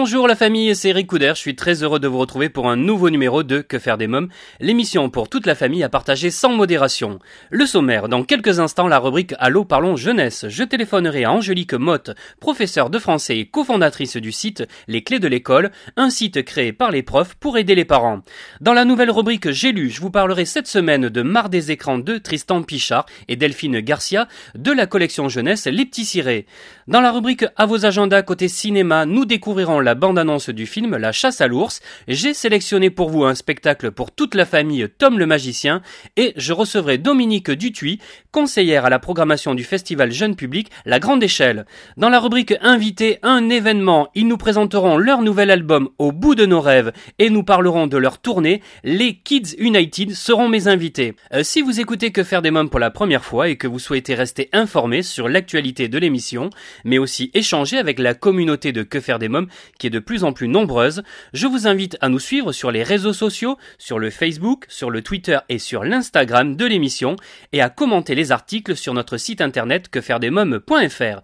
Bonjour la famille, c'est Eric je suis très heureux de vous retrouver pour un nouveau numéro de Que faire des mômes, l'émission pour toute la famille à partager sans modération. Le sommaire, dans quelques instants la rubrique Allô parlons jeunesse, je téléphonerai à Angélique Motte, professeure de français et cofondatrice du site Les clés de l'école, un site créé par les profs pour aider les parents. Dans la nouvelle rubrique J'ai lu, je vous parlerai cette semaine de Mar des écrans de Tristan Pichard et Delphine Garcia de la collection jeunesse Les Petits Cirés. Dans la rubrique À vos agendas côté cinéma, nous découvrirons la bande-annonce du film La chasse à l'ours. J'ai sélectionné pour vous un spectacle pour toute la famille Tom le magicien et je recevrai Dominique Dutuy, conseillère à la programmation du festival jeune public La Grande Échelle. Dans la rubrique Invité, un événement, ils nous présenteront leur nouvel album Au bout de nos rêves et nous parlerons de leur tournée. Les Kids United seront mes invités. Euh, si vous écoutez Que faire des mômes pour la première fois et que vous souhaitez rester informé sur l'actualité de l'émission, mais aussi échanger avec la communauté de Que faire des mômes qui est de plus en plus nombreuse, je vous invite à nous suivre sur les réseaux sociaux, sur le Facebook, sur le Twitter et sur l'Instagram de l'émission et à commenter les articles sur notre site internet quefairedesmômes.fr.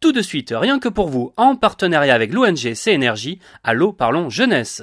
Tout de suite, rien que pour vous, en partenariat avec l'ONG CNRJ, Allô Parlons Jeunesse.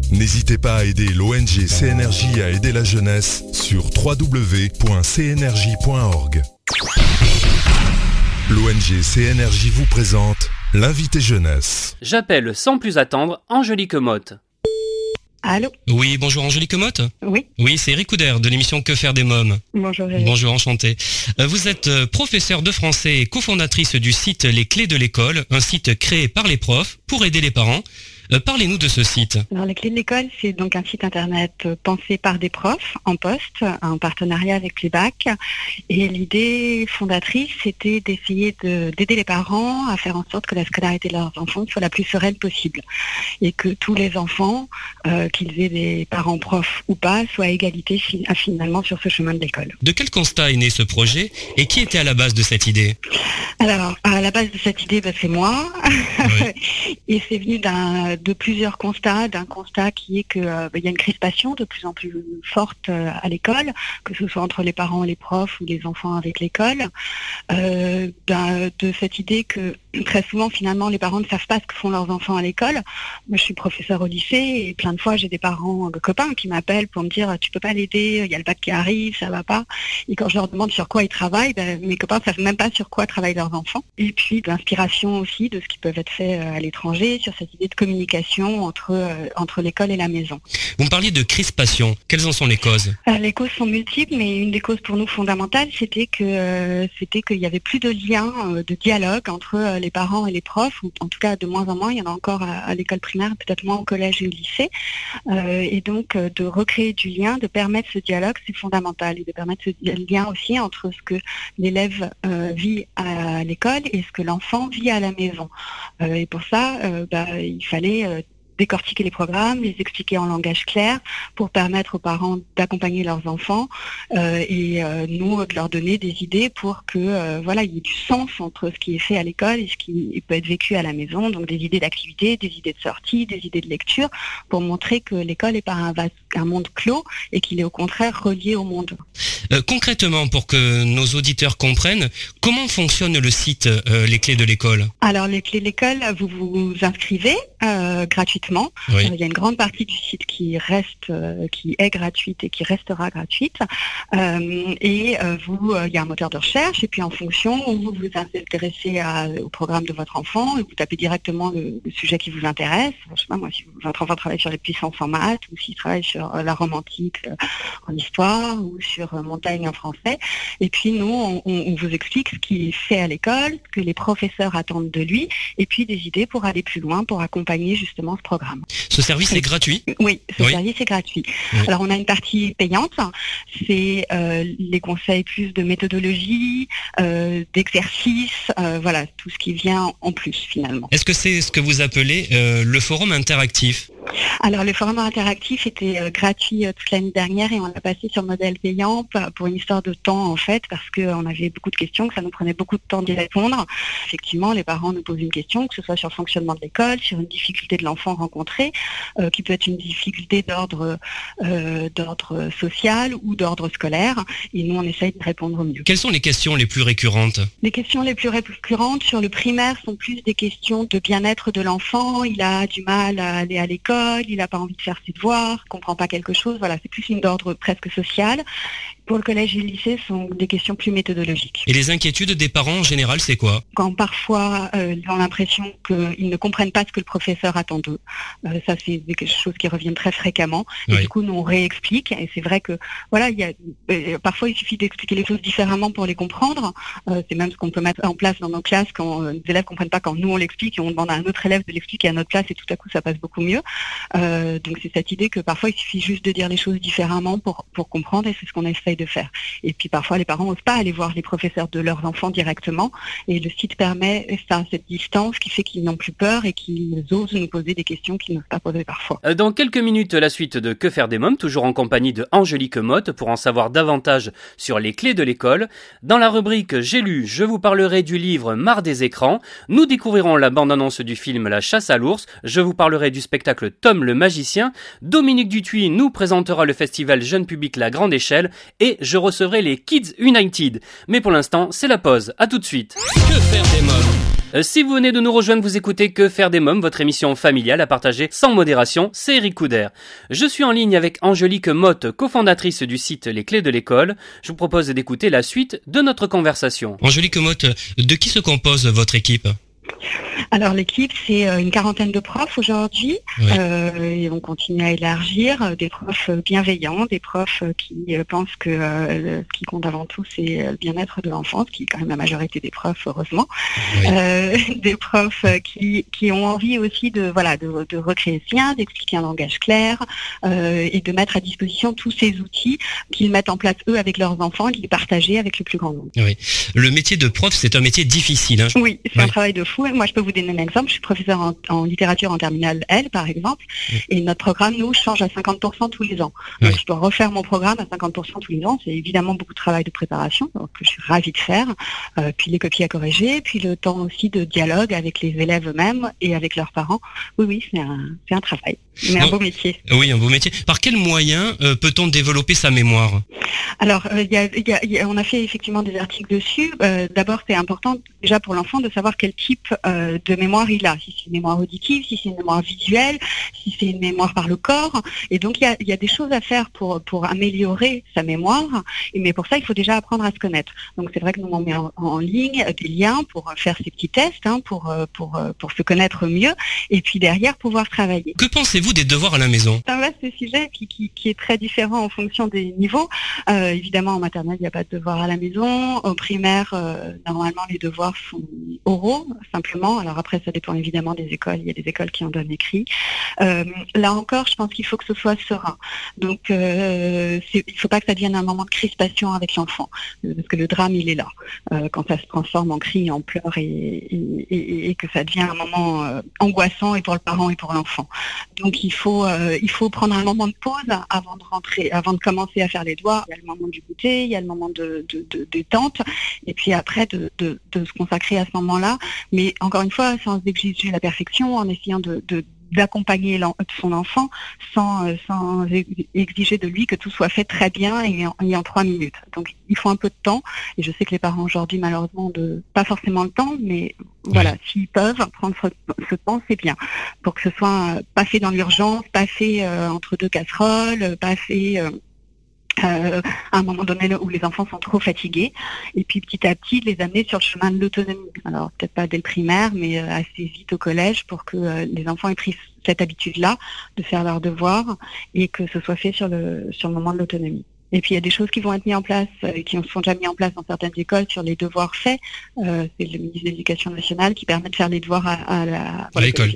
N'hésitez pas à aider l'ONG CNRJ à aider la jeunesse sur www.cnrj.org. L'ONG CNRJ vous présente l'invité jeunesse. J'appelle sans plus attendre Angélique Motte. Allô Oui, bonjour Angélique Motte. Oui, Oui, c'est Eric Couder de l'émission Que faire des mômes. bonjour Eric. Bonjour, enchanté. Euh, Vous êtes euh, professeure de français et cofondatrice du site Les Clés de l'école, un site créé par les profs pour aider les parents. Euh, Parlez-nous de ce site. Alors, les clés de l'école, c'est donc un site internet euh, pensé par des profs en poste, en partenariat avec les bacs. Et l'idée fondatrice, c'était d'essayer de- d'aider les parents à faire en sorte que la scolarité de leurs enfants soit la plus sereine possible. Et que tous les enfants, euh, qu'ils aient des parents profs ou pas, soient à égalité finalement sur ce chemin de l'école. De quel constat est né ce projet et qui était à la base de cette idée? Alors, à la base de cette idée, bah, c'est moi. Et c'est venu d'un- de plusieurs constats. D'un constat qui est qu'il y a une crispation de plus en plus forte euh, à l'école, que ce soit entre les parents et les profs ou les enfants avec l'école. Euh, d'un- de cette idée que très souvent, finalement, les parents ne savent pas ce que font leurs enfants à l'école. Moi, je suis professeur au lycée et plein de fois, j'ai des parents euh, copains qui m'appellent pour me dire tu peux pas l'aider, il y a le bac qui arrive, ça va pas. Et quand je leur demande sur quoi ils travaillent, ben, mes copains ne savent même pas sur quoi travaillent leurs enfants. Et puis de l'inspiration aussi de ce qui peut être fait euh, à l'étranger, sur cette idée de communication entre, euh, entre l'école et la maison. Vous me parliez de crispation. Quelles en sont les causes? Euh, les causes sont multiples, mais une des causes pour nous fondamentales, c'était que euh, c'était qu'il y avait plus de lien, de dialogue entre les parents et les profs, en tout cas de moins en moins. Il y en a encore à, l'école primaire, peut-être moins au collège et au lycée. Euh, et donc euh, de recréer du lien, de permettre ce dialogue, c'est fondamental, et de permettre ce lien aussi entre ce que l'élève euh, vit à l'école et ce que l'enfant vit à la maison. Et pour ça, bah, il fallait décortiquer les programmes, les expliquer en langage clair pour permettre aux parents d'accompagner leurs enfants euh, et euh, nous de leur donner des idées pour que euh, voilà il y ait du sens entre ce qui est fait à l'école et ce qui peut être vécu à la maison donc des idées d'activité, des idées de sortie, des idées de lecture pour montrer que l'école n'est pas un, vase- un monde clos et qu'il est au contraire relié au monde. Euh, Concrètement, pour que nos auditeurs comprennent, comment fonctionne le site euh, Les Clés de l'école? Alors les clés de l'école, vous vous inscrivez euh, gratuitement. Oui. Il y a une grande partie du site qui reste, euh, qui est gratuite et qui restera gratuite. Euh, et euh, vous, il y a un moteur de recherche et puis en fonction, vous vous intéressez à- au programme de votre enfant vous tapez directement le, le sujet qui vous intéresse. Je sais pas moi, si votre enfant travaille sur les puissances en maths ou s'il travaille sur la Rome antique en histoire ou sur montagne en français. Et puis nous, on vous explique ce qu'il fait à l'école, ce que les professeurs attendent de lui, et puis des idées pour aller plus loin, pour accompagner justement ce programme. Ce service est gratuit? Oui, ce Oui. service est gratuit. Oui. Alors on a une partie payante, c'est euh, les conseils plus de méthodologie, euh, d'exercice, euh, voilà, tout ce qui vient en plus finalement. Est-ce que c'est ce que vous appelez le forum interactif? Alors le forum interactif était euh, gratuit euh, toute l'année dernière et on l'a passé sur modèle payant pour une histoire de temps en fait parce qu'on avait beaucoup de questions, que ça nous prenait beaucoup de temps d'y répondre. Effectivement, les parents nous posent une question, que ce soit sur le fonctionnement de l'école, sur une difficulté de l'enfant rencontré, euh, qui peut être une difficulté d'ordre euh, d'ordre social ou d'ordre scolaire. Et nous, on essaye de répondre au mieux. Quelles sont les questions les plus récurrentes? Les questions les plus récurrentes sur le primaire sont plus des questions de bien-être de l'enfant. Il a du mal à aller à l'école, il n'a pas envie de faire ses devoirs, comprend pas quelque chose. Voilà, c'est plus une d'ordre presque social. Pour le collège et le lycée, ce sont des questions plus méthodologiques. Et les inquiétudes des parents en général, c'est quoi? Quand parfois euh, ils ont l'impression qu'ils ne comprennent pas ce que le professeur attend d'eux, euh, ça c'est des choses qui reviennent très fréquemment. Et Oui. du coup, nous on réexplique. Et c'est vrai que voilà, il y a euh, parfois il suffit d'expliquer les choses différemment pour les comprendre. C'est même ce qu'on peut mettre en place dans nos classes quand les élèves comprennent pas quand nous on l'explique et on demande à un autre élève de l'expliquer à notre place et tout à coup ça passe beaucoup mieux. Donc c'est cette idée que parfois il suffit juste de dire les choses différemment pour pour comprendre et c'est ce qu'on de faire. Et puis parfois les parents n'osent pas aller voir les professeurs de leurs enfants directement et le site permet ça, cette distance qui fait qu'ils n'ont plus peur et qu'ils osent nous poser des questions qu'ils n'osent pas poser parfois. Euh, Dans quelques minutes, la suite de Que faire des mômes, toujours en compagnie de Angélique Motte pour en savoir davantage sur les clés de l'école. Dans la rubrique J'ai lu, je vous parlerai du livre Marre des écrans. Nous découvrirons la bande-annonce du film La chasse à l'ours. Je vous parlerai du spectacle Tom le magicien. Dominique Dutuy nous présentera le festival Jeune Public La Grande Échelle et je recevrai les Kids United. Mais pour l'instant, c'est la pause. À tout de suite. Que faire des mômes Euh, Si vous venez de nous rejoindre, vous écoutez Que faire des mômes, votre émission familiale à partager sans modération, c'est Eric Couder. Je suis en ligne avec Angélique Motte, cofondatrice du site Les Clés de l'école. Je vous propose d'écouter la suite de notre conversation. Angélique Motte, de qui se compose votre équipe? Alors l'équipe, c'est euh, une quarantaine de profs aujourd'hui Oui. euh, et on continue à élargir euh, des profs bienveillants, des profs qui pensent que euh, ce qui compte avant tout, c'est le bien-être de l'enfant, ce qui est quand même la majorité des profs, heureusement. Oui. Euh, des profs qui, qui ont envie aussi de voilà de, de recréer ce lien, d'expliquer un langage clair et de mettre à disposition tous ces outils qu'ils mettent en place eux avec leurs enfants et de les partager avec le plus grand nombre. Le métier de prof, c'est un métier difficile. hein. Oui, c'est un travail de fou. Moi, je peux vous donner un exemple. Je suis professeur en, en littérature en terminale L, par exemple, et notre programme, nous, change à 50% tous les ans. Donc, je dois refaire mon programme à 50% tous les ans. C'est évidemment beaucoup de travail de préparation, donc, que je suis ravie de faire. Euh, puis les copies à corriger, puis le temps aussi de dialogue avec les élèves eux-mêmes et avec leurs parents. Oui, oui, c'est un, c'est un travail, mais un Non. beau métier. Oui, un beau métier. Par quel moyen euh, peut-on développer sa mémoire? Alors, euh, il y a- il y a- il y a- on a fait effectivement des articles dessus. D'abord, c'est important déjà pour l'enfant de savoir quel type euh, de mémoire il a. Si c'est une mémoire auditive, si c'est une mémoire visuelle, si c'est une mémoire par le corps. Et donc, il y a, il y a des choses à faire pour, pour améliorer sa mémoire. Et, mais pour ça, il faut déjà apprendre à se connaître. Donc, c'est vrai que nous, on met en, en ligne des liens pour faire ces petits tests, hein, pour, euh, pour, euh, pour se connaître mieux. Et puis derrière, pouvoir travailler. Que pensez-vous des devoirs à la maison? C'est un vaste sujet qui, qui, qui est très différent en fonction des niveaux. Euh, évidemment, en maternelle, il n'y a pas de devoirs à la maison. Au primaire, euh, normalement, les devoirs sont oraux, simplement. Alors après, ça dépend évidemment des écoles. Il y a des écoles qui en donnent écrit. Euh, là encore, je pense qu'il faut que ce soit serein. Donc, euh, il ne faut pas que ça devienne un moment de crispation avec l'enfant, parce que le drame, il est là. Euh, quand ça se transforme en cri, en pleurs, et, que ça devient un moment angoissant et pour le parent et pour l'enfant. Donc il faut il faut prendre un moment de pause avant de rentrer, avant de commencer à faire les doigts. Il y a le moment du goûter, il y a le moment de, détente, et puis après de, se consacrer à ce moment-là. Encore une fois, sans exiger la perfection, en essayant de, de d'accompagner son enfant sans, euh, sans exiger de lui que tout soit fait très bien et en, et en trois minutes. Donc il faut un peu de temps et je sais que les parents aujourd'hui malheureusement de pas forcément le temps, mais voilà, s'ils peuvent prendre ce, temps, c'est bien pour que ce soit euh, pas fait dans l'urgence, pas fait euh, entre deux casseroles, pas fait euh, à un moment donné où les enfants sont trop fatigués, et puis petit à petit les amener sur le chemin de l'autonomie. Alors peut-être pas dès le primaire, mais euh, assez vite au collège pour que euh, les enfants aient pris cette habitude-là de faire leurs devoirs et que ce soit fait sur le sur le moment de l'autonomie. Et puis il y a des choses qui vont être mises en place, et qui sont déjà mises en place dans certaines écoles sur les devoirs faits. c'est le ministre de l'Éducation nationale qui permet de faire les devoirs à, la, l'école.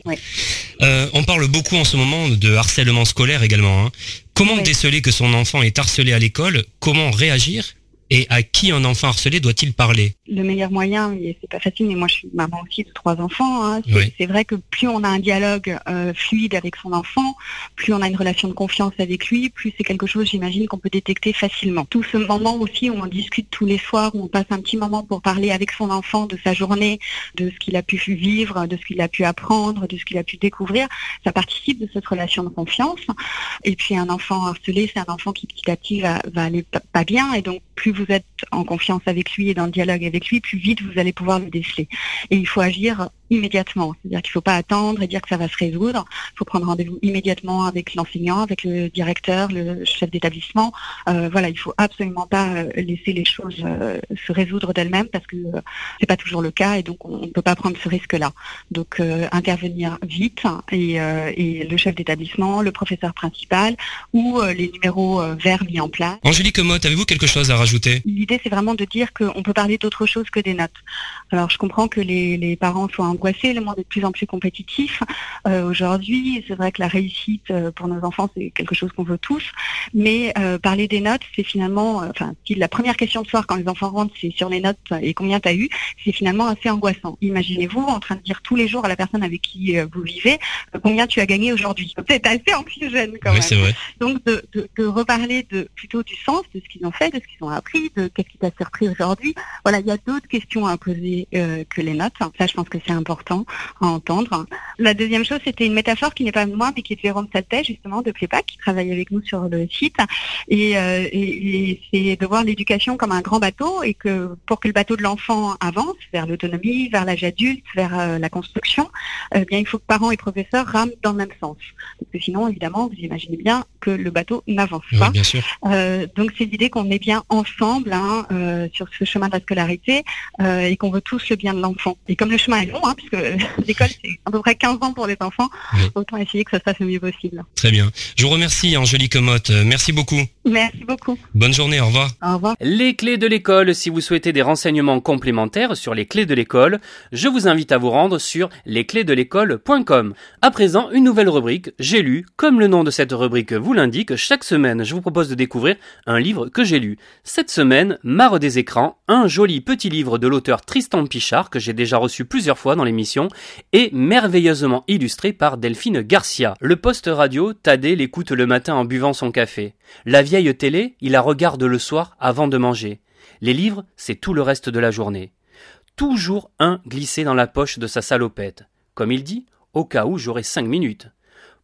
on parle beaucoup en ce moment de harcèlement scolaire également. Hein. Comment déceler que son enfant est harcelé à l'école? Comment réagir? Et à qui un enfant harcelé doit-il parler? Le meilleur moyen, et c'est pas facile, mais moi je suis maman aussi de trois enfants, hein, c'est vrai que plus on a un dialogue euh, fluide avec son enfant, plus on a une relation de confiance avec lui, plus c'est quelque chose, j'imagine, qu'on peut détecter facilement. Tout ce moment aussi où on discute tous les soirs, où on passe un petit moment pour parler avec son enfant de sa journée, de ce qu'il a pu vivre, de ce qu'il a pu apprendre, de ce qu'il a pu découvrir, ça participe de cette relation de confiance. Et puis un enfant harcelé, c'est un enfant qui petit à petit va, va aller pas bien, et donc plus vous êtes en confiance avec lui et dans le dialogue avec lui, plus vite vous allez pouvoir le déceler. Et il faut agir immédiatement. C'est-à-dire qu'il ne faut pas attendre et dire que ça va se résoudre. Il faut prendre rendez-vous immédiatement avec l'enseignant, avec le directeur, le chef d'établissement. Euh, voilà, il faut absolument pas euh, laisser les choses euh, se résoudre d'elles-mêmes parce que euh, c'est pas toujours le cas et donc on ne peut pas prendre ce risque-là. Donc intervenir vite et, et, le chef d'établissement, le professeur principal ou les numéros verts mis en place. Angélique Motte, avez-vous quelque chose à rajouter? L'idée c'est vraiment de dire qu'on peut parler d'autre chose que des notes. Alors je comprends que les, les parents soient le monde est de plus en plus compétitif. Euh, aujourd'hui, c'est vrai que la réussite euh, pour nos enfants, c'est quelque chose qu'on veut tous, mais euh, parler des notes, c'est finalement, enfin, si la première question de soir quand les enfants rentrent, c'est sur les notes et combien tu as eu, c'est finalement assez angoissant. Imaginez-vous en train de dire tous les jours à la personne avec qui vous vivez combien tu as gagné aujourd'hui. C'est assez anxiogène quand oui, même. Vrai. Donc de, de, de, reparler de plutôt du sens de ce qu'ils ont fait, de ce qu'ils ont appris, de qu'est-ce qui t'a surpris aujourd'hui. Voilà, il y a d'autres questions à poser que les notes. Ça, je pense que c'est un important à entendre. La deuxième chose, c'était une métaphore qui n'est pas moi, mais qui est de Jérôme Saltet, justement, de Plépac, qui travaille avec nous sur le site. Et, euh, et, c'est de voir l'éducation comme un grand bateau et que pour que le bateau de l'enfant avance vers l'autonomie, vers l'âge adulte, vers euh, la construction, euh, bien, il faut que parents et professeurs rament dans le même sens. Parce que sinon, évidemment, vous imaginez bien que le bateau n'avance pas. Bien sûr. donc, c'est l'idée qu'on est bien ensemble hein, sur ce chemin de la scolarité et qu'on veut tous le bien de l'enfant. Et comme le chemin est long, hein, puisque l'école c'est à peu près 15 ans pour les enfants, autant essayer que ça se passe le mieux possible. Très bien. Je vous remercie Angélique Motte, merci beaucoup. Merci beaucoup. Bonne journée, au revoir. Au revoir. Les clés de l'école, si vous souhaitez des renseignements complémentaires sur les clés de l'école, je vous invite à vous rendre sur lesclésdelécole.com. À présent, une nouvelle rubrique, j'ai lu, comme le nom de cette rubrique vous l'indique, chaque semaine je vous propose de découvrir un livre que j'ai lu. Cette semaine, Marre des écrans, un joli petit livre de l'auteur Tristan Pichard que j'ai déjà reçu plusieurs fois dans l'émission et merveilleusement illustré par Delphine Garcia. Le poste radio, Tadé l'écoute le matin en buvant son café. La vieille télé, il la regarde le soir avant de manger. Les livres, c'est tout le reste de la journée. Toujours un glissé dans la poche de sa salopette. Comme il dit, au cas où j'aurai cinq minutes.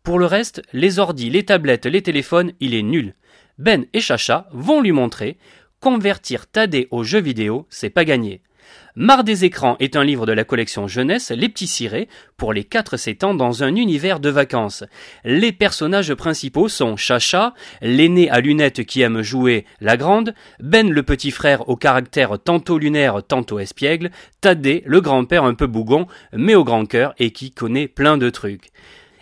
Pour le reste, les ordis, les tablettes, les téléphones, il est nul. Ben et Chacha vont lui montrer convertir Tadé aux jeux vidéo, c'est pas gagné. Marre des écrans est un livre de la collection jeunesse Les Petits Cirés pour les 4-7 ans dans un univers de vacances. Les personnages principaux sont Chacha, l'aîné à lunettes qui aime jouer la grande, Ben le petit frère au caractère tantôt lunaire tantôt espiègle, Tadé le grand-père un peu bougon mais au grand cœur et qui connaît plein de trucs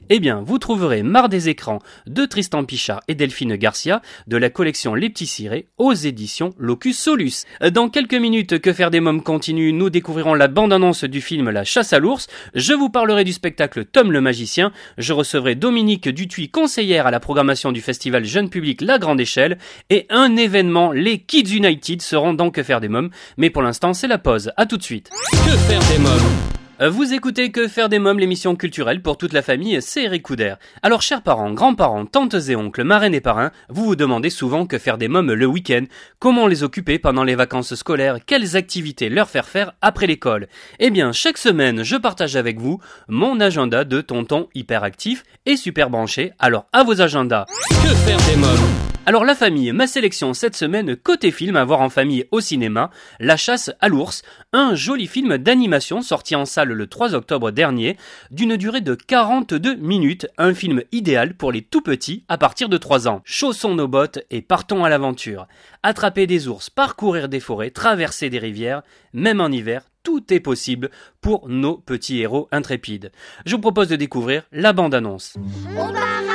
eh bien, vous trouverez Marre des écrans de Tristan Pichard et Delphine Garcia de la collection Les Petits Cirés aux éditions Locus Solus. Dans quelques minutes, Que faire des mômes continue, nous découvrirons la bande-annonce du film La chasse à l'ours. Je vous parlerai du spectacle Tom le magicien. Je recevrai Dominique Dutuy, conseillère à la programmation du festival Jeune Public La Grande Échelle. Et un événement, les Kids United seront dans Que faire des mômes. Mais pour l'instant, c'est la pause. À tout de suite. Que faire des mômes? Vous écoutez Que faire des mômes, l'émission culturelle pour toute la famille, c'est Eric Couder. Alors chers parents, grands-parents, tantes et oncles, marraines et parrains, vous vous demandez souvent que faire des mômes le week-end, comment les occuper pendant les vacances scolaires, quelles activités leur faire faire après l'école? Eh bien, chaque semaine, je partage avec vous mon agenda de tonton hyperactif et super branché, alors à vos agendas. Que faire des mômes? Alors la famille, ma sélection cette semaine côté film à voir en famille au cinéma, La chasse à l'ours, un joli film d'animation sorti en salle le 3 octobre dernier, d'une durée de 42 minutes, un film idéal pour les tout petits à partir de 3 ans. Chaussons nos bottes et partons à l'aventure. Attraper des ours, parcourir des forêts, traverser des rivières, même en hiver, tout est possible pour nos petits héros intrépides. Je vous propose de découvrir la bande-annonce. On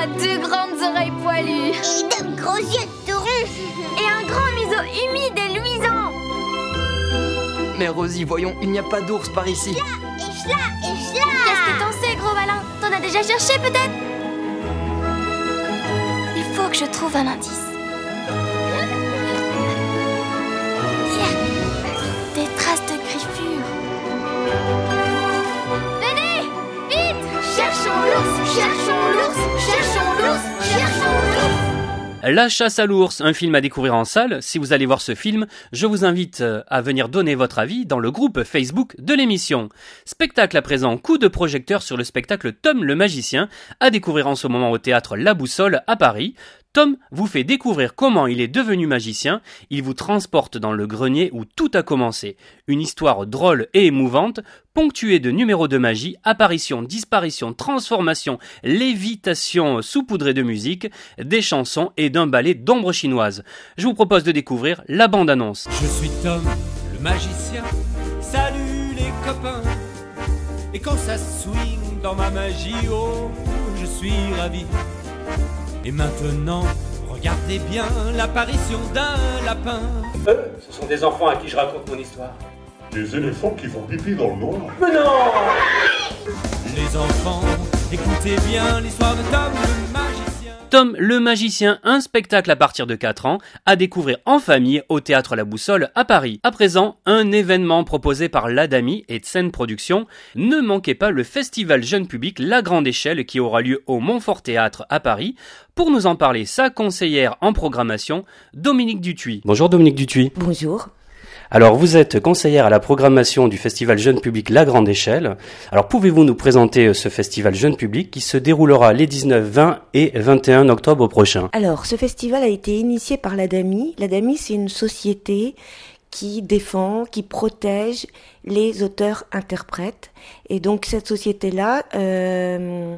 Aura deux grandes oreilles poilues Et de gros yeux tout rouges. et un grand museau humide et luisant. Mais Rosie, voyons, il n'y a pas d'ours par ici. Et chla, et chla. Qu'est-ce que t'en sais, gros malin? T'en as déjà cherché peut-être? Il faut que je trouve un indice. La chasse à l'ours, un film à découvrir en salle. Si vous allez voir ce film, je vous invite euh, à venir donner votre avis dans le groupe Facebook de l'émission. Spectacle à présent, coup de projecteur sur le spectacle Tom le magicien, à découvrir en ce moment au théâtre La Boussole à Paris. Tom vous fait découvrir comment il est devenu magicien, il vous transporte dans le grenier où tout a commencé. Une histoire drôle et émouvante, ponctuée de numéros de magie, apparitions, disparitions, transformations, lévitations saupoudrées de musique, des chansons et d'un ballet d'ombre chinoise. Je vous propose de découvrir la bande-annonce. Je suis Tom, le magicien. Salut les copains. Et quand ça swing dans ma magie, oh, je suis ravi. Et maintenant, regardez bien l'apparition d'un lapin. Eux, ce sont des enfants à qui je raconte mon histoire. Des éléphants qui font pipi dans le noir. Mais non Les enfants, écoutez bien l'histoire de Tom. Tom le magicien, un spectacle à partir de 4 ans, à découvrir en famille au théâtre La Boussole à Paris. À présent, un événement proposé par l'Adami et Tsen Productions. Ne manquez pas le festival jeune public La Grande Échelle qui aura lieu au Montfort Théâtre à Paris. Pour nous en parler, sa conseillère en programmation, Dominique Dutuy. Bonjour Dominique Dutuy. Bonjour. Alors vous êtes conseillère à la programmation du festival jeune public La Grande Échelle. Alors pouvez-vous nous présenter euh, ce festival jeune public qui se déroulera les 19, 20 et 21 octobre prochains Alors, ce festival a été initié par l'ADAMI. L'ADAMI, c'est une société qui défend, qui protège les auteurs-interprètes. Et donc, cette société-là euh,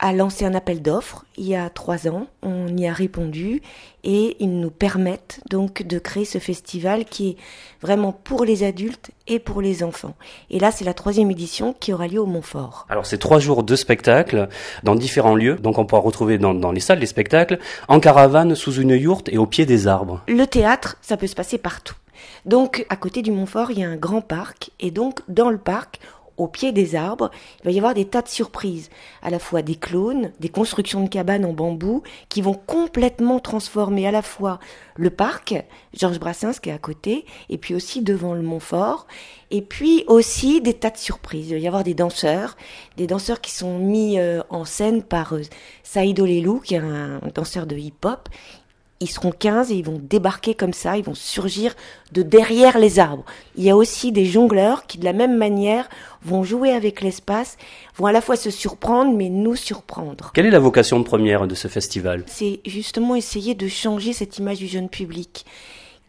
a lancé un appel d'offres il y a trois ans. On y a répondu et ils nous permettent donc de créer ce festival qui est vraiment pour les adultes et pour les enfants. Et là, c'est la troisième édition qui aura lieu au Montfort. Alors c'est trois jours de spectacle dans différents lieux, donc on pourra retrouver dans, dans les salles des spectacles, en caravane, sous une yourte et au pied des arbres. Le théâtre, ça peut se passer partout. Donc, à côté du Montfort, il y a un grand parc. Et donc, dans le parc, au pied des arbres, il va y avoir des tas de surprises. À la fois des clones, des constructions de cabanes en bambou qui vont complètement transformer à la fois le parc, Georges Brassens qui est à côté, et puis aussi devant le Montfort. Et puis aussi des tas de surprises. Il va y avoir des danseurs, des danseurs qui sont mis euh, en scène par euh, Saïd Olelou, qui est un danseur de hip-hop ils seront 15 et ils vont débarquer comme ça, ils vont surgir de derrière les arbres. Il y a aussi des jongleurs qui, de la même manière, vont jouer avec l'espace, vont à la fois se surprendre, mais nous surprendre. Quelle est la vocation première de ce festival? C'est justement essayer de changer cette image du jeune public.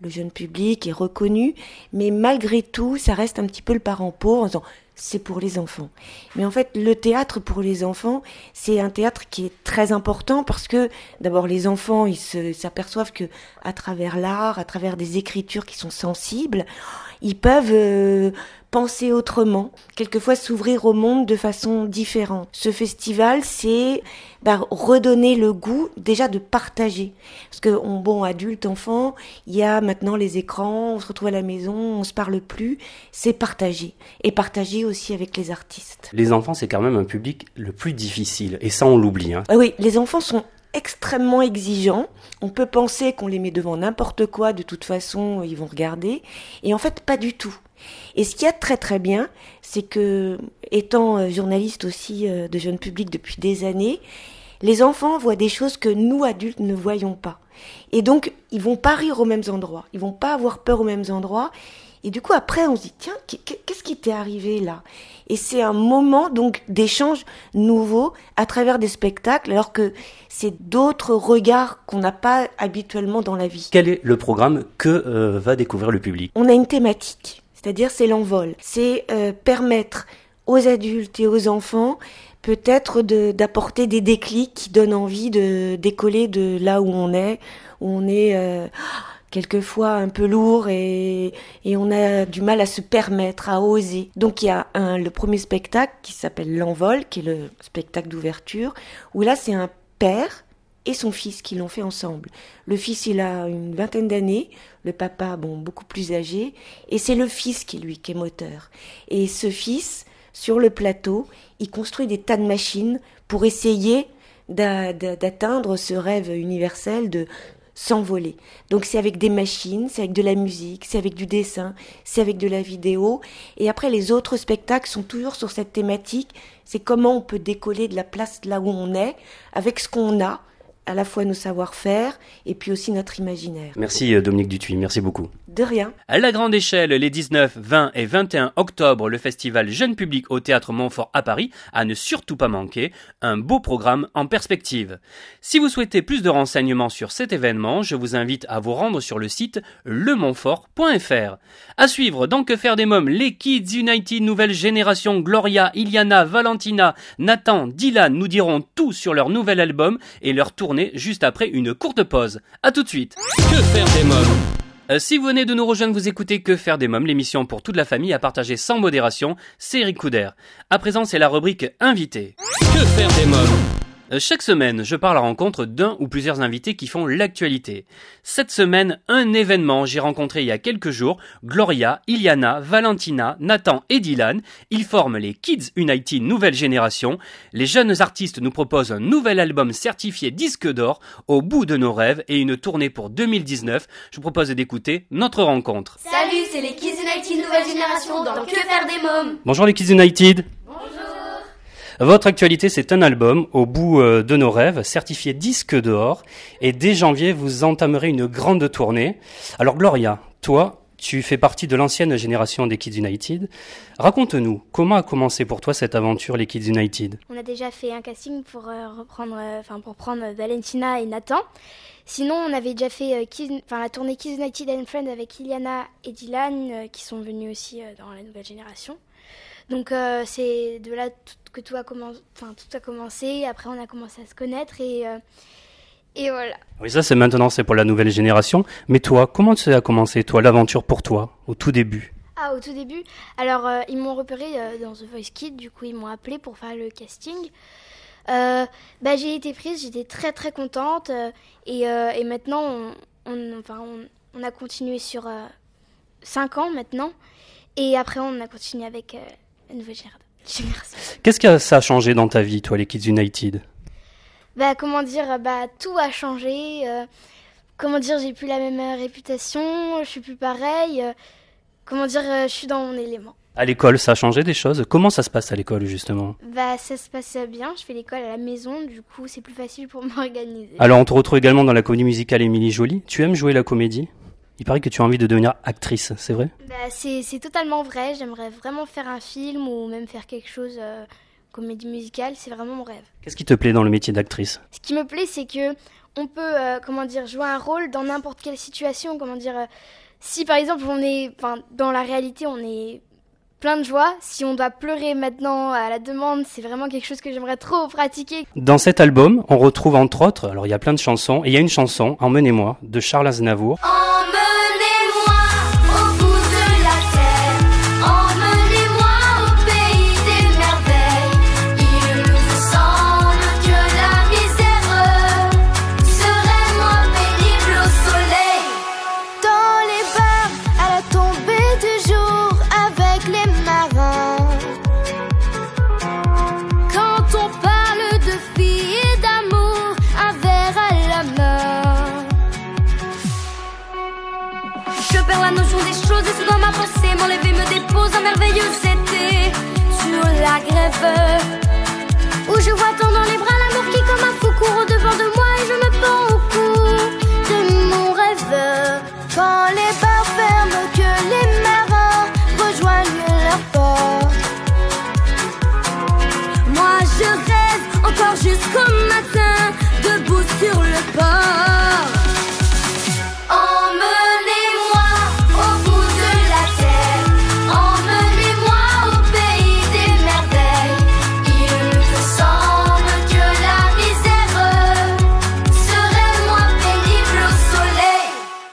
Le jeune public est reconnu, mais malgré tout, ça reste un petit peu le parent pauvre en disant c'est pour les enfants. Mais en fait, le théâtre pour les enfants, c'est un théâtre qui est très important parce que d'abord les enfants, ils s'aperçoivent que à travers l'art, à travers des écritures qui sont sensibles, ils peuvent euh, penser autrement, quelquefois s'ouvrir au monde de façon différente. Ce festival, c'est bah, redonner le goût déjà de partager. Parce que, on, bon, adulte, enfant, il y a maintenant les écrans, on se retrouve à la maison, on se parle plus. C'est partager. Et partager aussi avec les artistes. Les enfants, c'est quand même un public le plus difficile, et ça on l'oublie. Hein. Ah oui, les enfants sont extrêmement exigeants. On peut penser qu'on les met devant n'importe quoi, de toute façon, ils vont regarder. Et en fait, pas du tout. Et ce qu'il y a très très bien, c'est que, étant euh, journaliste aussi euh, de jeunes publics depuis des années, les enfants voient des choses que nous adultes ne voyons pas. Et donc, ils vont pas rire aux mêmes endroits, ils vont pas avoir peur aux mêmes endroits. Et du coup, après, on se dit, tiens, qu'est-ce qui t'est arrivé là? Et c'est un moment donc d'échange nouveau à travers des spectacles, alors que c'est d'autres regards qu'on n'a pas habituellement dans la vie. Quel est le programme que euh, va découvrir le public? On a une thématique, c'est-à-dire c'est l'envol. C'est euh, permettre aux adultes et aux enfants peut-être d'apporter des déclics qui donnent envie de décoller de là où on est, où on est euh, quelquefois un peu lourd et, et, on a du mal à se permettre, à oser. Donc il y a un, le premier spectacle qui s'appelle L'Envol, qui est le spectacle d'ouverture, où là c'est un père et son fils qui l'ont fait ensemble. Le fils, il a une vingtaine d'années, le papa, bon, beaucoup plus âgé, et c'est le fils qui, lui, qui est moteur. Et ce fils, sur le plateau, il construit des tas de machines pour essayer d'atteindre ce rêve universel de s'envoler. Donc c'est avec des machines, c'est avec de la musique, c'est avec du dessin, c'est avec de la vidéo. Et après les autres spectacles sont toujours sur cette thématique, c'est comment on peut décoller de la place là où on est, avec ce qu'on a, à la fois nos savoir-faire et puis aussi notre imaginaire. Merci euh, Dominique Dutuy, merci beaucoup. De rien. À la grande échelle, les 19, 20 et 21 octobre, le festival Jeune Public au Théâtre Montfort à Paris, à ne surtout pas manquer, un beau programme en perspective. Si vous souhaitez plus de renseignements sur cet événement, je vous invite à vous rendre sur le site lemontfort.fr. À suivre, dans Que faire des mômes, les Kids United Nouvelle Génération, Gloria, Iliana, Valentina, Nathan, Dylan nous diront tout sur leur nouvel album et leur juste après une courte pause. A tout de suite. Que faire des mômes? Euh, si vous venez de nous rejoindre, vous écoutez Que faire des mômes, l'émission pour toute la famille à partager sans modération, c'est Eric Couder. À présent, c'est la rubrique Invité. Que faire des mômes? Chaque semaine, je pars à la rencontre d'un ou plusieurs invités qui font l'actualité. Cette semaine, un événement, j'ai rencontré il y a quelques jours Gloria, Iliana, Valentina, Nathan et Dylan. Ils forment les Kids United Nouvelle Génération. Les jeunes artistes nous proposent un nouvel album certifié disque d'or au bout de nos rêves et une tournée pour 2019. Je vous propose d'écouter notre rencontre. Salut, c'est les Kids United Nouvelle Génération dans Que faire des mômes Bonjour les Kids United votre actualité, c'est un album au bout euh, de nos rêves, certifié disque d'or, et dès janvier, vous entamerez une grande tournée. Alors Gloria, toi, tu fais partie de l'ancienne génération des Kids United. Raconte-nous, comment a commencé pour toi cette aventure, les Kids United? On a déjà fait un casting pour euh, reprendre, euh, prendre Valentina et Nathan. Sinon, on avait déjà fait la tournée Kids United and Friends avec Iliana et Dylan, qui sont venus aussi dans la nouvelle génération. Donc c'est de là que tout a, commencé, enfin, tout a commencé. Après, on a commencé à se connaître et, euh, et voilà. Oui, ça, c'est maintenant, c'est pour la nouvelle génération. Mais toi, comment ça a commencé, toi, l'aventure pour toi, au tout début? Ah, au tout début? Alors, euh, ils m'ont repéré euh, dans The Voice Kid, du coup, ils m'ont appelé pour faire le casting. bah, j'ai été prise, j'étais très très contente. et, et, maintenant, on, on enfin, on, on, a continué sur 5 ans maintenant. Et après, on a continué avec la nouvelle génération. Qu'est-ce que ça a changé dans ta vie, toi, les Kids United? Bah, comment dire, bah, tout a changé. Euh, comment dire, j'ai plus la même euh, réputation, je suis plus pareil. Euh, comment dire, je suis dans mon élément. À l'école, ça a changé des choses? Comment ça se passe à l'école, justement? Bah, ça se passe bien. Je fais l'école à la maison, du coup, c'est plus facile pour m'organiser. Alors, on te retrouve également dans la comédie musicale Émilie Jolie. Tu aimes jouer la comédie? Il paraît que tu as envie de devenir actrice, c'est vrai? Bah, c'est, totalement vrai. J'aimerais vraiment faire un film ou même faire quelque chose, euh, comédie musicale. C'est vraiment mon rêve. Qu'est-ce qui te plaît dans le métier d'actrice? Ce qui me plaît, c'est que on peut, euh, comment dire, jouer un rôle dans n'importe quelle situation. Comment dire, euh, si par exemple on est, enfin, dans la réalité, on est plein de joie. Si on doit pleurer maintenant à la demande, c'est vraiment quelque chose que j'aimerais trop pratiquer. Dans cet album, on retrouve entre autres, alors il y a plein de chansons, et il y a une chanson, Emmenez-moi, de Charles Aznavour. je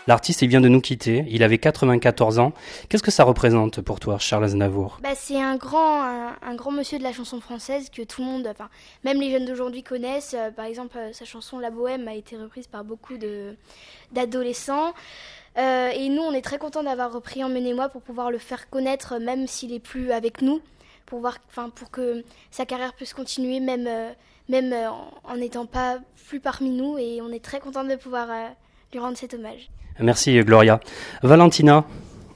L'artiste, il vient de nous quitter. Il avait 94 ans. Qu'est-ce que ça représente pour toi, Charles Aznavour? Bah, c'est un grand, un, grand monsieur de la chanson française que tout le monde, enfin, même les jeunes d'aujourd'hui connaissent. Euh, par exemple, euh, sa chanson La Bohème a été reprise par beaucoup d'adolescents. Euh, et nous, on est très contents d'avoir repris Emmenez-moi pour pouvoir le faire connaître, même s'il est plus avec nous, pour, voir, pour que sa carrière puisse continuer, même, même en n'étant pas plus parmi nous. Et on est très contents de pouvoir lui rendre cet hommage. Merci, Gloria. Valentina,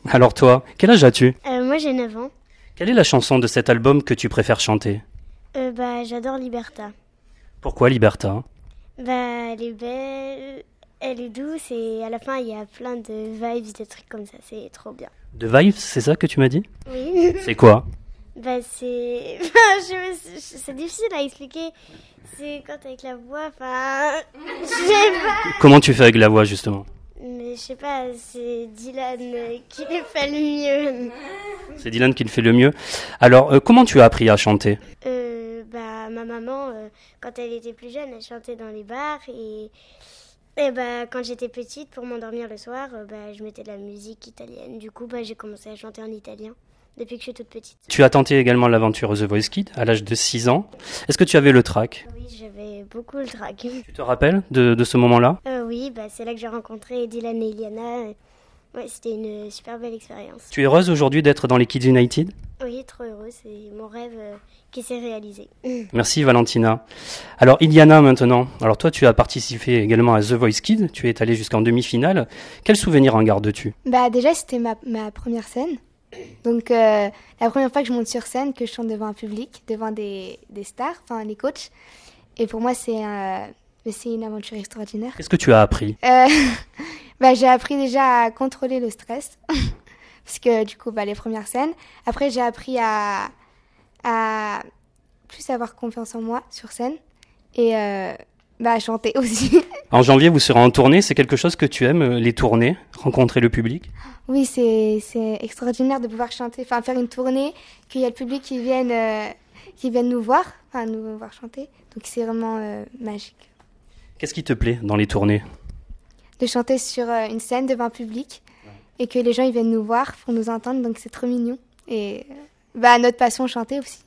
alors toi, quel âge as-tu? Euh, moi j'ai 9 ans. Quelle est la chanson de cet album que tu préfères chanter? Euh, bah, j'adore Liberta. Pourquoi Liberta? Bah, elle est belle, elle est douce et à la fin il y a plein de vibes, des trucs comme ça, c'est trop bien. De Vibes, c'est ça que tu m'as dit? Oui. C'est quoi? Bah, c'est. c'est difficile à expliquer. C'est quand avec la voix, enfin. Je sais pas. Comment tu fais avec la voix, justement Mais je sais pas, c'est Dylan euh, qui le fait le mieux. C'est Dylan qui le fait le mieux. Alors, euh, comment tu as appris à chanter Euh, bah, ma maman, euh, quand elle était plus jeune, elle chantait dans les bars et. Et bah, quand j'étais petite, pour m'endormir le soir, bah, je mettais de la musique italienne. Du coup, bah, j'ai commencé à chanter en italien depuis que je suis toute petite. Tu as tenté également l'aventure The Voice Kid à l'âge de 6 ans. Est-ce que tu avais le track Oui, j'avais beaucoup le trac. Tu te rappelles de, de ce moment-là? Euh, oui, bah, c'est là que j'ai rencontré Dylan et Iliana. Ouais, c'était une super belle expérience. Tu es heureuse aujourd'hui d'être dans les Kids United? Oui, trop heureuse. C'est mon rêve euh, qui s'est réalisé. Merci Valentina. Alors Iliana maintenant. Alors toi tu as participé également à The Voice Kid, tu es allée jusqu'en demi-finale. Quel souvenir en gardes-tu? Bah déjà c'était ma, ma première scène. Donc euh, la première fois que je monte sur scène, que je chante devant un public, devant des, des stars, enfin les coachs. Et pour moi c'est c'est une aventure extraordinaire. Qu'est-ce que tu as appris? Euh, bah, j'ai appris déjà à contrôler le stress. Parce que du coup, bah, les premières scènes. Après, j'ai appris à, à plus avoir confiance en moi sur scène. Et euh, bah, à chanter aussi. En janvier vous serez en tournée, c'est quelque chose que tu aimes, euh, les tournées, rencontrer le public? Oui, c'est extraordinaire de pouvoir chanter, enfin faire une tournée, qu'il y a le public qui vienne, euh, qui vienne nous voir, enfin nous voir chanter. Donc c'est vraiment euh, magique. Qu'est-ce qui te plaît dans les tournées? De chanter sur euh, une scène devant un public et que les gens ils viennent nous voir pour nous entendre, donc c'est trop mignon. Et bah, notre passion, chanter aussi.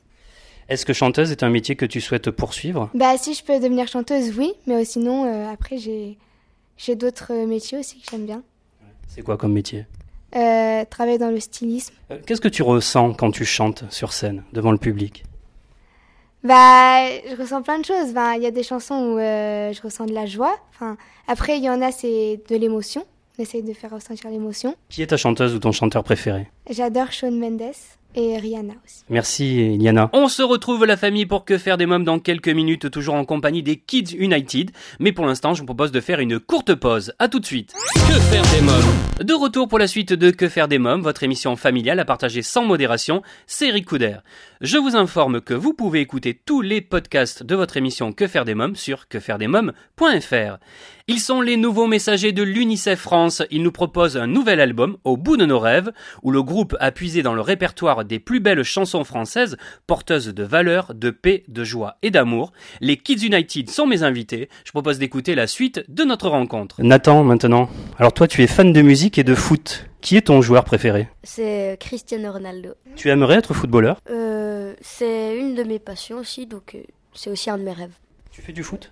Est-ce que chanteuse est un métier que tu souhaites poursuivre? Bah si je peux devenir chanteuse, oui, mais sinon euh, après j'ai j'ai d'autres euh, métiers aussi que j'aime bien. C'est quoi comme métier? Euh, travailler dans le stylisme. Euh, Qu'est-ce que tu ressens quand tu chantes sur scène devant le public? Bah je ressens plein de choses. Ben, il y a des chansons où je ressens de la joie. Enfin après il y en a c'est de l'émotion. On essaye de faire ressentir l'émotion. Qui est ta chanteuse ou ton chanteur préféré? J'adore Shawn Mendes et Rihanna aussi. Merci Iliana. On se retrouve la famille pour que faire des mômes dans quelques minutes, toujours en compagnie des Kids United. Mais pour l'instant, je vous propose de faire une courte pause. À tout de suite. Que faire des mômes De retour pour la suite de Que faire des mômes, votre émission familiale à partager sans modération, c'est Eric Couder. Je vous informe que vous pouvez écouter tous les podcasts de votre émission Que faire des mômes sur quefairedesmômes.fr. Ils sont les nouveaux messagers de l'UNICEF France. Ils nous proposent un nouvel album, Au bout de nos rêves, où le groupe a puisé dans le répertoire des plus belles chansons françaises, porteuses de valeurs, de paix, de joie et d'amour. Les Kids United sont mes invités. Je propose d'écouter la suite de notre rencontre. Nathan, maintenant. Alors toi, tu es fan de musique et de foot. Qui est ton joueur préféré C'est Cristiano Ronaldo. Tu aimerais être footballeur? Euh, c'est une de mes passions aussi, donc euh, c'est aussi un de mes rêves. Tu fais du foot?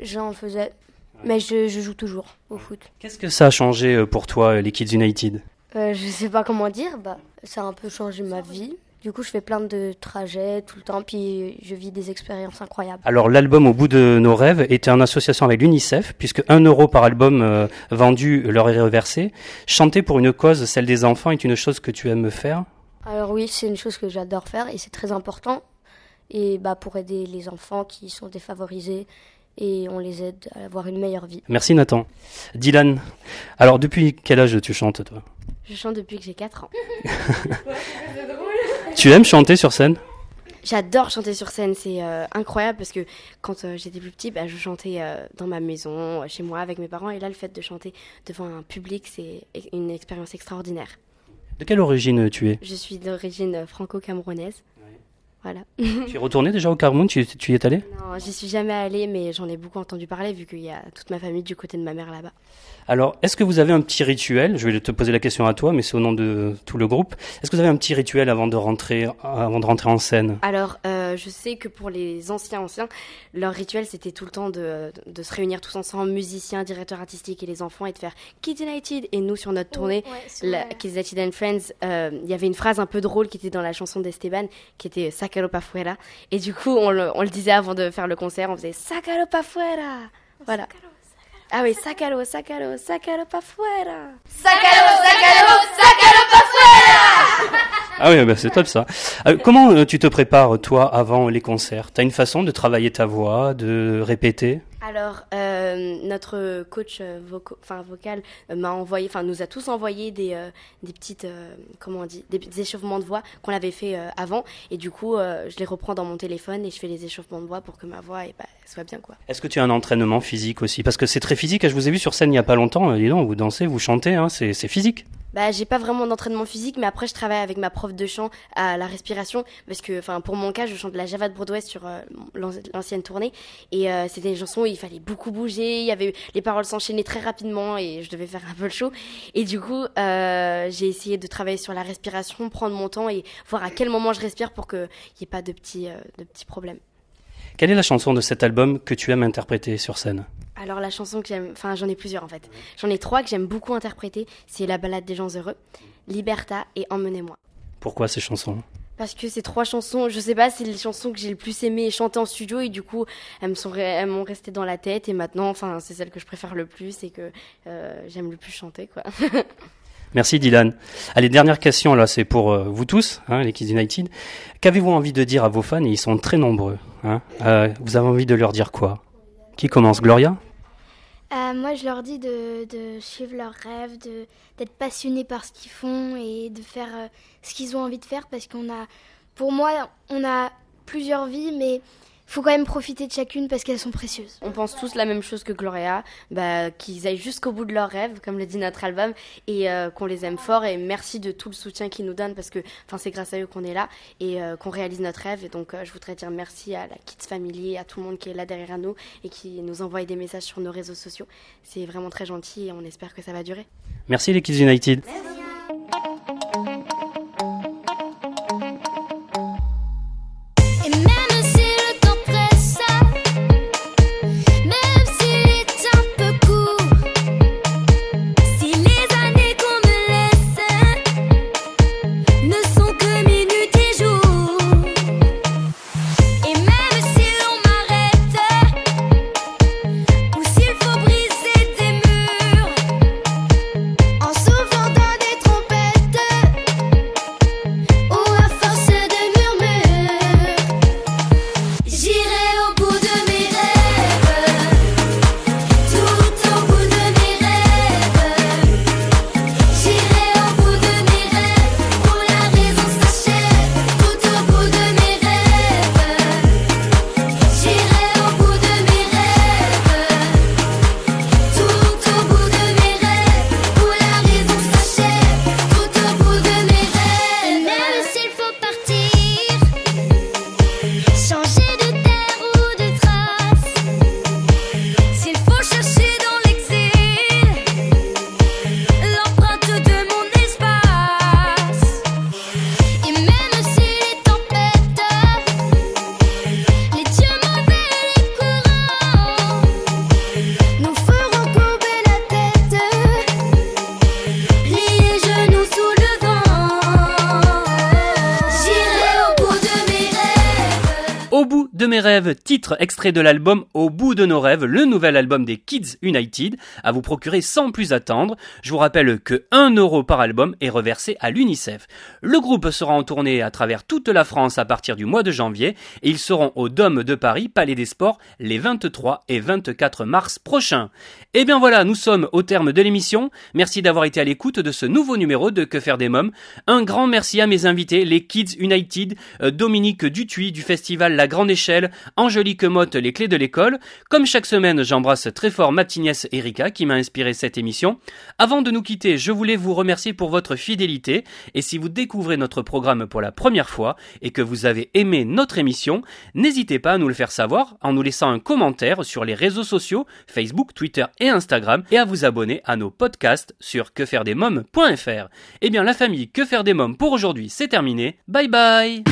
J'en faisais, mais je, je joue toujours au foot. Qu'est-ce que ça a changé euh, pour toi, les Kids United? Euh, je sais pas comment dire, bah, ça a un peu changé ma vie. Du coup, je fais plein de trajets tout le temps, puis je vis des expériences incroyables. Alors l'album Au bout de nos rêves était en association avec l'UNICEF, puisque 1 euro par album euh, vendu leur est reversé. Chanter pour une cause, celle des enfants, est une chose que tu aimes faire? Alors oui, c'est une chose que j'adore faire et c'est très important. Et bah pour aider les enfants qui sont défavorisés et on les aide à avoir une meilleure vie. Merci Nathan. Dylan, alors depuis quel âge tu chantes toi? Je chante depuis que j'ai 4 ans. Tu aimes chanter sur scène J'adore chanter sur scène, c'est euh, incroyable parce que quand euh, j'étais plus petite, bah, je chantais euh, dans ma maison, chez moi, avec mes parents. Et là, le fait de chanter devant un public, c'est une expérience extraordinaire. De quelle origine tu es? Je suis d'origine franco-camerounaise. Voilà. tu es retourné déjà au Cameroun tu, tu y es allé Non, j'y suis jamais allée, mais j'en ai beaucoup entendu parler vu qu'il y a toute ma famille du côté de ma mère là-bas. Alors, est-ce que vous avez un petit rituel? Je vais te poser la question à toi, mais c'est au nom de tout le groupe. Est-ce que vous avez un petit rituel avant de rentrer, avant de rentrer en scène? Alors, euh, je sais que pour les anciens anciens, leur rituel c'était tout le temps de, de, se réunir tous ensemble, musiciens, directeurs artistiques et les enfants, et de faire Kids United. Et nous, sur notre tournée, ouais, la, Kids United and Friends, euh, il y avait une phrase un peu drôle qui était dans la chanson d'Esteban, qui était Sacalo pa fuera. Et du coup, on le, on le disait avant de faire le concert, on faisait Sacalo pa fuera. Voilà. Ah oui, sacalo, sacalo, sacalo pa fuera. Sacalo, sacalo, sacalo pa fuera. Ah oui, bah c'est top ça. Euh, comment euh, tu te prépares toi avant les concerts? T'as une façon de travailler ta voix, de répéter? Alors, euh, notre coach euh, vocal euh, m'a envoyé, enfin nous a tous envoyé des, des petites, comment on dit, des petits échauffements de voix qu'on avait fait avant, et du coup je les reprends dans mon téléphone et je fais les échauffements de voix pour que ma voix eh ben, soit bien quoi. Est-ce que tu as un entraînement physique aussi? Parce que c'est très physique. Je vous ai vu sur scène il y a pas longtemps. Dis donc, vous dansez, vous chantez, hein, c'est physique. Bah, j'ai pas vraiment d'entraînement physique, mais après je travaille avec ma prof de chant à la respiration parce que, enfin, pour mon cas, je chante la Java de Broadway sur euh, l'an- l'ancienne tournée et euh, c'était une chanson où il fallait beaucoup bouger, il y avait les paroles s'enchaînaient très rapidement et je devais faire un peu le show. Et du coup, euh, j'ai essayé de travailler sur la respiration, prendre mon temps et voir à quel moment je respire pour qu'il n'y ait pas de petits, euh, de petits problèmes. Quelle est la chanson de cet album que tu aimes interpréter sur scène? Alors la chanson que j'aime, enfin j'en ai plusieurs en fait. J'en ai trois que j'aime beaucoup interpréter. C'est La balade des gens heureux, Liberta et Emmenez-moi. Pourquoi ces chansons? Parce que ces trois chansons, je sais pas, c'est les chansons que j'ai le plus aimé chanter en studio et du coup elles me sont, elles m'ont resté dans la tête et maintenant, enfin c'est celle que je préfère le plus et que euh, j'aime le plus chanter quoi. Merci Dylan. Allez, dernière question là, c'est pour euh, vous tous, hein, les Kids United. Qu'avez-vous envie de dire à vos fans? Et Ils sont très nombreux. Hein Euh, vous avez envie de leur dire quoi? Qui commence Gloria? Euh, moi, je leur dis de, suivre leurs rêves, d'être passionnés par ce qu'ils font et de faire euh, ce qu'ils ont envie de faire parce qu'on a, pour moi, on a plusieurs vies, mais faut quand même profiter de chacune parce qu'elles sont précieuses. On pense tous la même chose que Gloria, bah, qu'ils aillent jusqu'au bout de leurs rêves, comme le dit notre album, et euh, qu'on les aime fort. Et merci de tout le soutien qu'ils nous donnent parce que enfin, c'est grâce à eux qu'on est là et euh, qu'on réalise notre rêve. Et donc, euh, je voudrais dire merci à la Kids Family, à tout le monde qui est là derrière nous et qui nous envoie des messages sur nos réseaux sociaux. C'est vraiment très gentil et on espère que ça va durer. Merci les Kids United. De l'album Au de nos rêves, le nouvel album des Kids United, à vous procurer sans plus attendre. Je vous rappelle que 1 euro par album est reversé à l'UNICEF. Le groupe sera en tournée à travers toute la France à partir du mois de janvier et ils seront au Dôme de Paris, Palais des Sports, les 23 et 24 mars prochains. Et eh bien voilà, nous sommes au terme de l'émission. Merci d'avoir été à l'écoute de ce nouveau numéro de Que faire des mômes. Un grand merci à mes invités, les Kids United, euh, Dominique Dutuy du festival La Grande Échelle, Angélique Motte, les clés de l'école. Comme chaque semaine, j'embrasse très fort ma petite nièce Erika qui m'a inspiré cette émission. Avant de nous quitter, je voulais vous remercier pour votre fidélité et si vous découvrez notre programme pour la première fois et que vous avez aimé notre émission, n'hésitez pas à nous le faire savoir en nous laissant un commentaire sur les réseaux sociaux, Facebook, Twitter et Instagram et à vous abonner à nos podcasts sur quefairedesmoms.fr. Eh bien la famille Que faire des mômes pour aujourd'hui c'est terminé. Bye bye